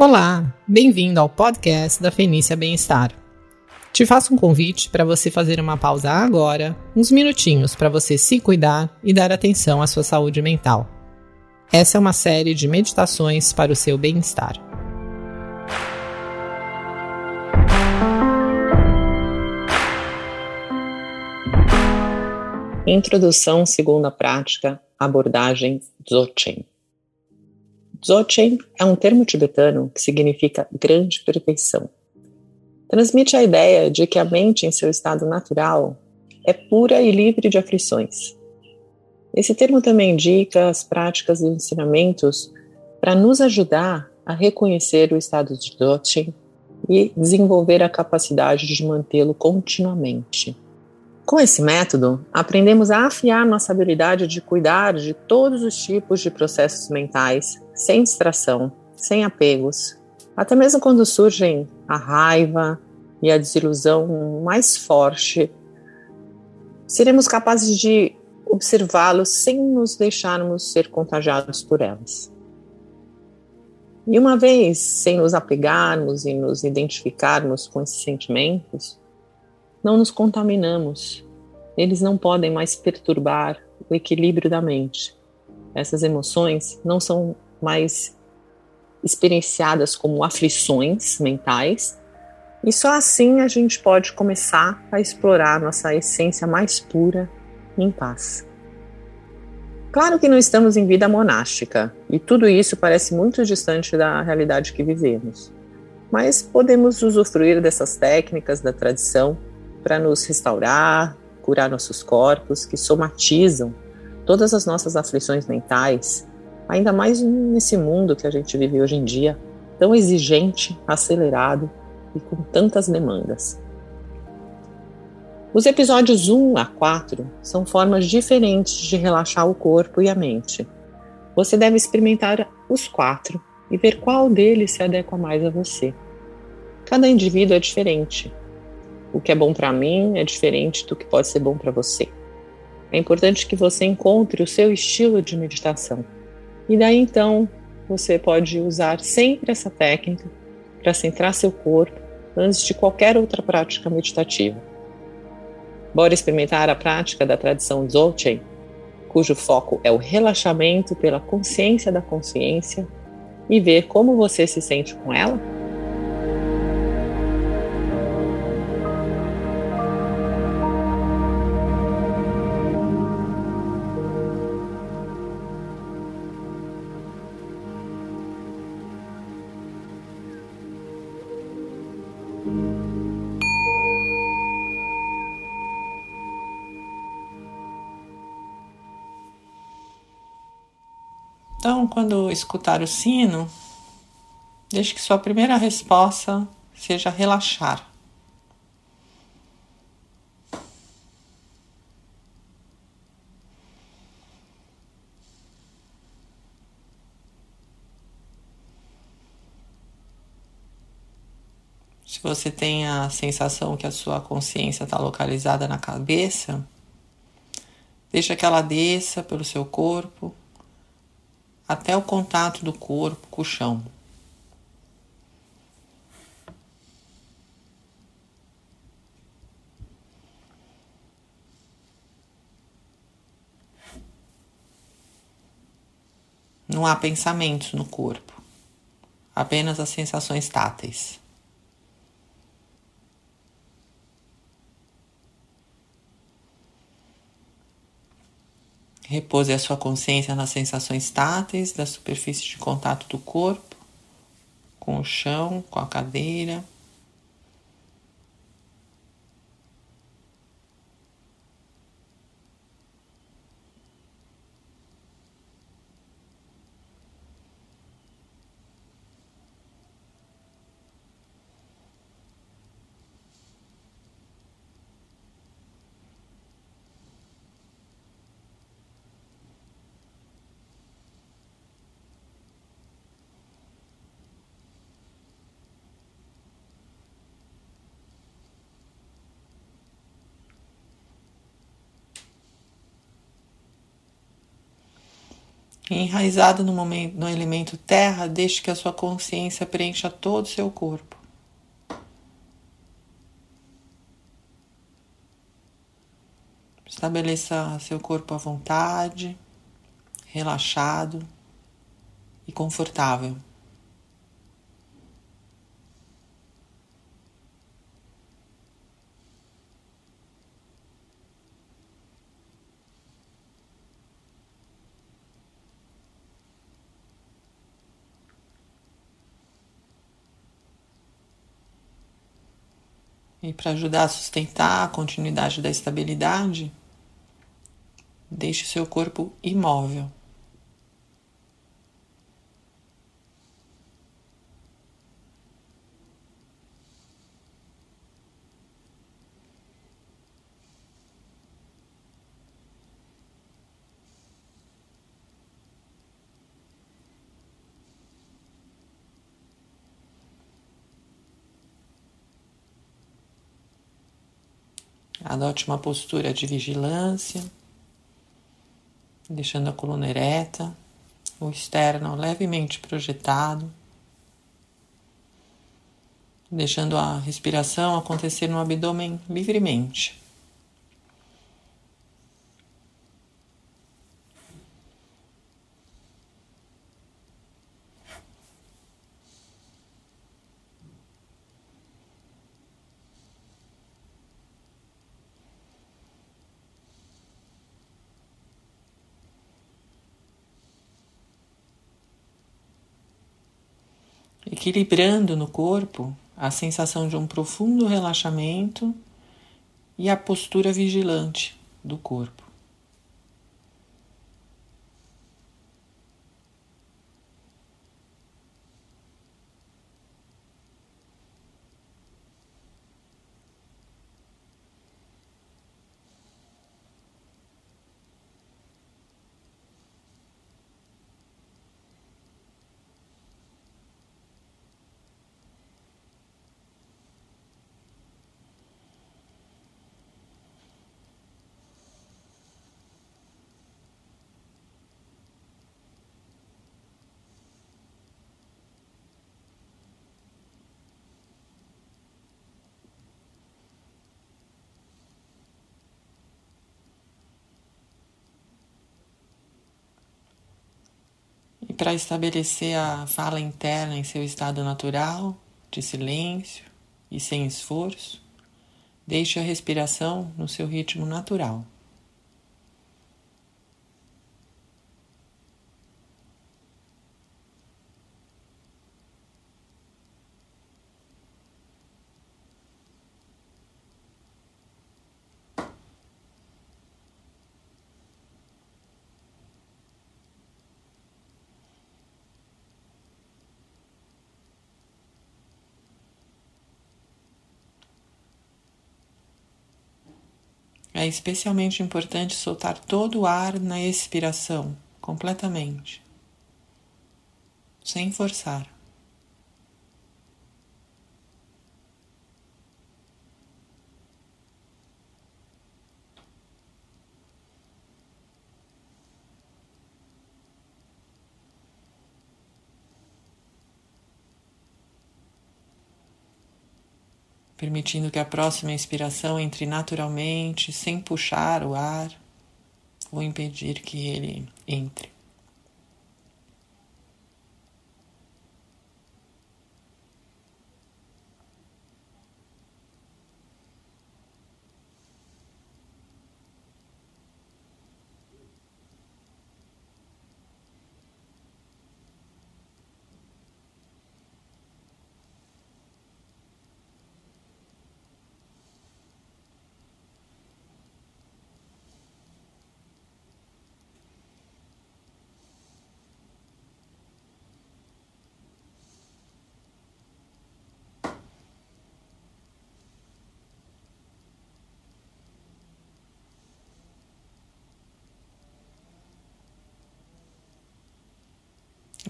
Olá, bem-vindo ao podcast da Fenícia Bem-Estar. Te faço um convite para você fazer uma pausa agora, uns minutinhos para você se cuidar e dar atenção à sua saúde mental. Essa é uma série de meditações para o seu bem-estar. Introdução segunda prática, abordagem Dzogchen. Dzogchen é um termo tibetano que significa grande perfeição. Transmite a ideia de que a mente, em seu estado natural, é pura e livre de aflições. Esse termo também indica as práticas e ensinamentos para nos ajudar a reconhecer o estado de Dzogchen e desenvolver a capacidade de mantê-lo continuamente. Com esse método, aprendemos a afiar nossa habilidade de cuidar de todos os tipos de processos mentais, sem distração, sem apegos, até mesmo quando surgem a raiva e a desilusão mais forte, seremos capazes de observá-los sem nos deixarmos ser contagiados por elas. E uma vez sem nos apegarmos e nos identificarmos com esses sentimentos, não nos contaminamos. Eles não podem mais perturbar o equilíbrio da mente. Essas emoções não são mais experienciadas como aflições mentais, e só assim a gente pode começar a explorar nossa essência mais pura em paz. Claro que não estamos em vida monástica, e tudo isso parece muito distante da realidade que vivemos. Mas podemos usufruir dessas técnicas da tradição para nos restaurar, curar nossos corpos, que somatizam todas as nossas aflições mentais, ainda mais nesse mundo que a gente vive hoje em dia, tão exigente, acelerado e com tantas demandas. Os episódios 1 a 4 são formas diferentes de relaxar o corpo e a mente. Você deve experimentar os quatro e ver qual deles se adequa mais a você. Cada indivíduo é diferente o que é bom para mim é diferente do que pode ser bom para você. É importante que você encontre o seu estilo de meditação. E daí então você pode usar sempre essa técnica para centrar seu corpo antes de qualquer outra prática meditativa. Bora experimentar a prática da tradição Dzogchen, cujo foco é o relaxamento pela consciência da consciência e ver como você se sente com ela? Então, quando escutar o sino, deixe que sua primeira resposta seja relaxar. Se você tem a sensação que a sua consciência está localizada na cabeça, deixa que ela desça pelo seu corpo até o contato do corpo com o chão. Não há pensamentos no corpo, apenas as sensações táteis. Repouse a sua consciência nas sensações táteis da superfície de contato do corpo, com o chão, com a cadeira. Enraizado no, momento, no elemento terra, deixe que a sua consciência preencha todo o seu corpo. Estabeleça seu corpo à vontade, relaxado e confortável. Para ajudar a sustentar a continuidade da estabilidade, deixe seu corpo imóvel. Adote uma postura de vigilância, deixando a coluna ereta, o externo levemente projetado, deixando a respiração acontecer no abdômen livremente. Equilibrando no corpo a sensação de um profundo relaxamento e a postura vigilante do corpo. Para estabelecer a fala interna em seu estado natural, de silêncio e sem esforço, deixe a respiração no seu ritmo natural. É especialmente importante soltar todo o ar na expiração, completamente, sem forçar. Permitindo que a próxima inspiração entre naturalmente, sem puxar o ar ou impedir que ele entre.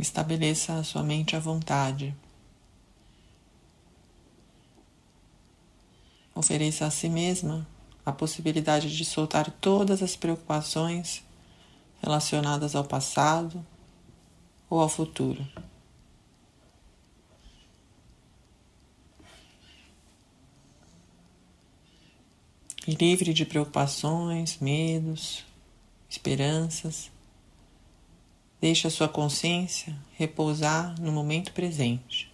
Estabeleça a sua mente à vontade. Ofereça a si mesma a possibilidade de soltar todas as preocupações relacionadas ao passado ou ao futuro. E livre de preocupações, medos, esperanças, deixe a sua consciência repousar no momento presente.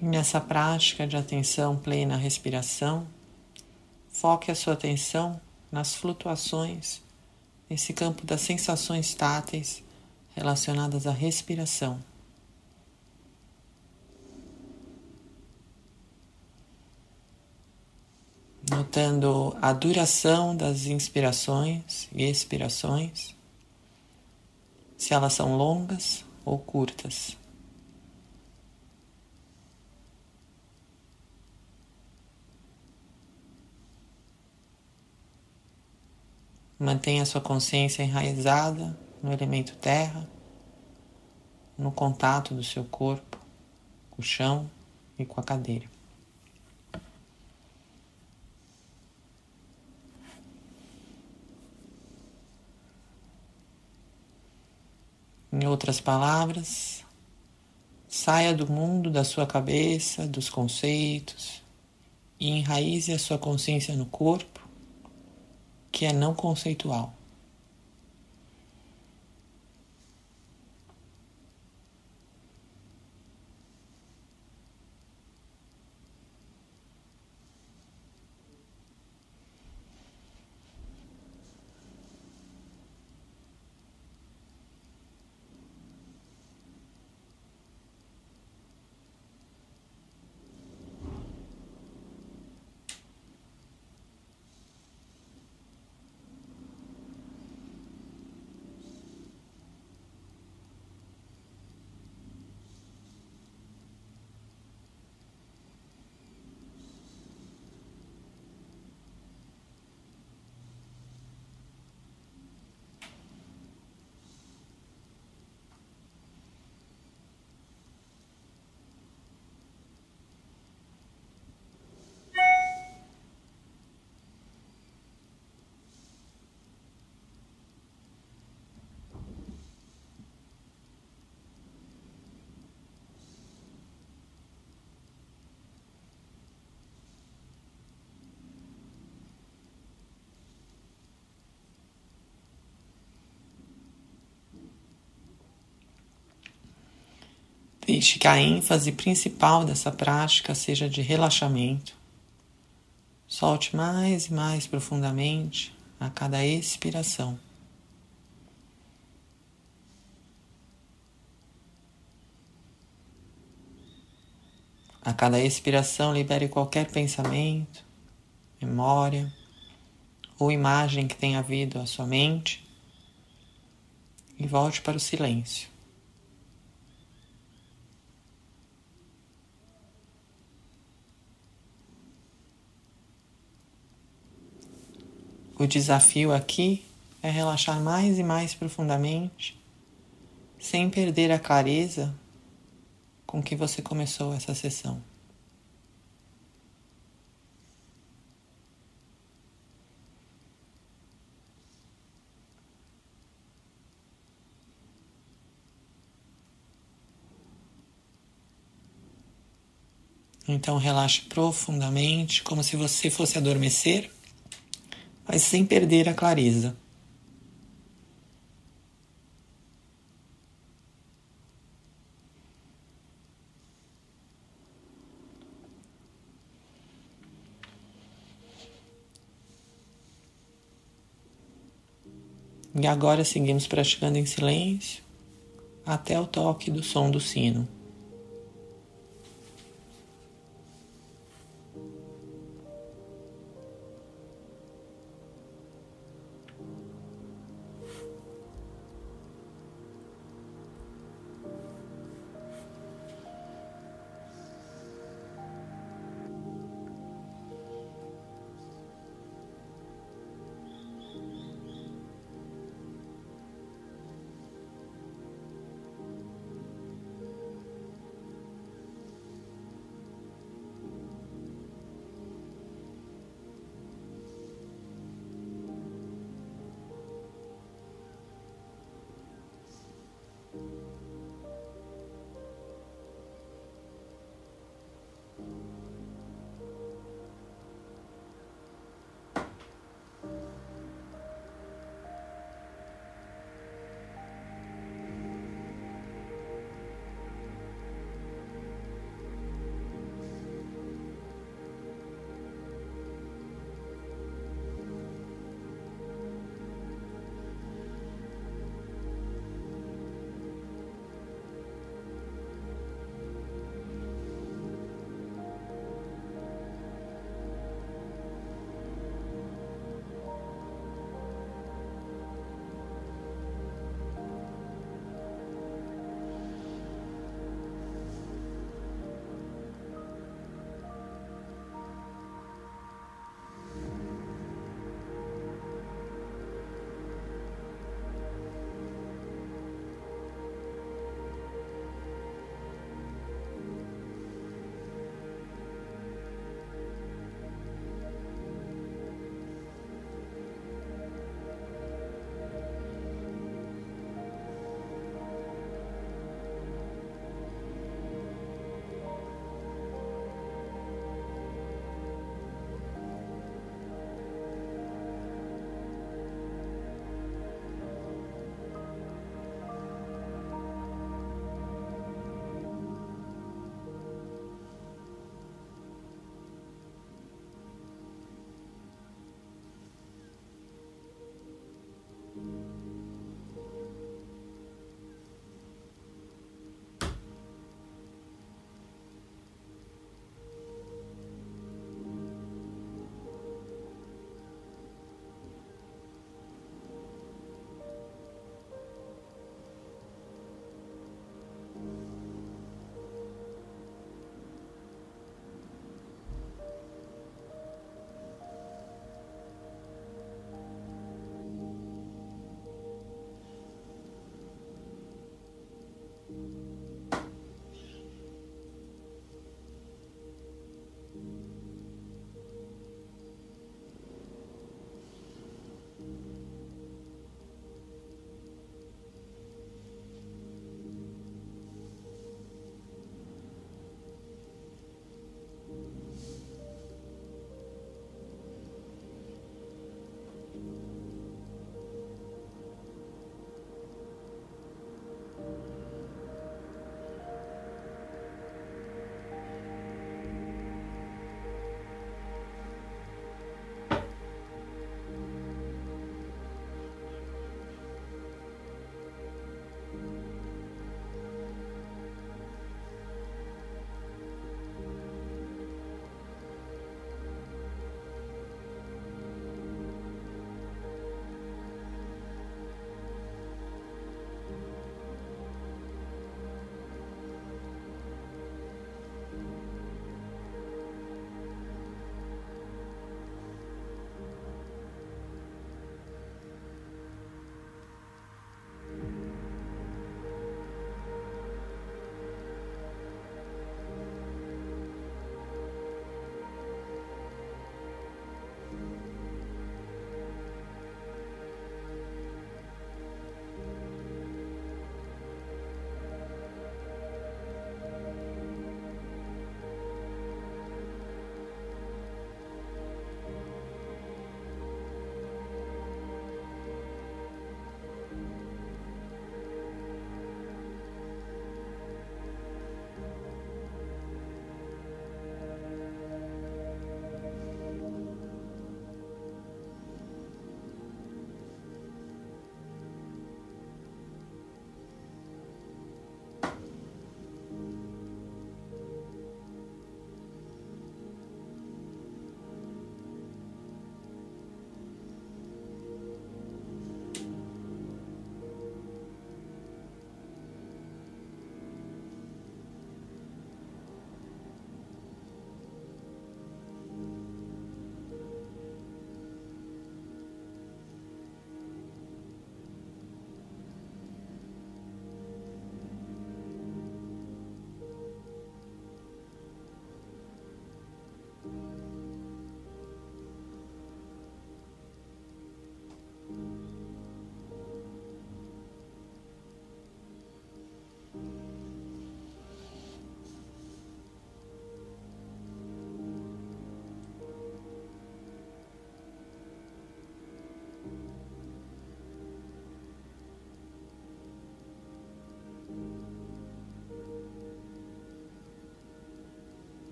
Nessa prática de atenção plena à respiração, foque a sua atenção nas flutuações nesse campo das sensações táteis relacionadas à respiração. Notando a duração das inspirações e expirações, se elas são longas ou curtas. Mantenha sua consciência enraizada no elemento terra, no contato do seu corpo com o chão e com a cadeira. Em outras palavras, saia do mundo da sua cabeça, dos conceitos e enraize a sua consciência no corpo que é não conceitual. Deixe que a ênfase principal dessa prática seja de relaxamento. Solte mais e mais profundamente a cada expiração. A cada expiração, libere qualquer pensamento, memória ou imagem que tenha havido à sua mente e volte para o silêncio. O desafio aqui é relaxar mais e mais profundamente, sem perder a clareza com que você começou essa sessão. Então relaxe profundamente, como se você fosse adormecer, mas sem perder a clareza. E agora seguimos praticando em silêncio até o toque do som do sino.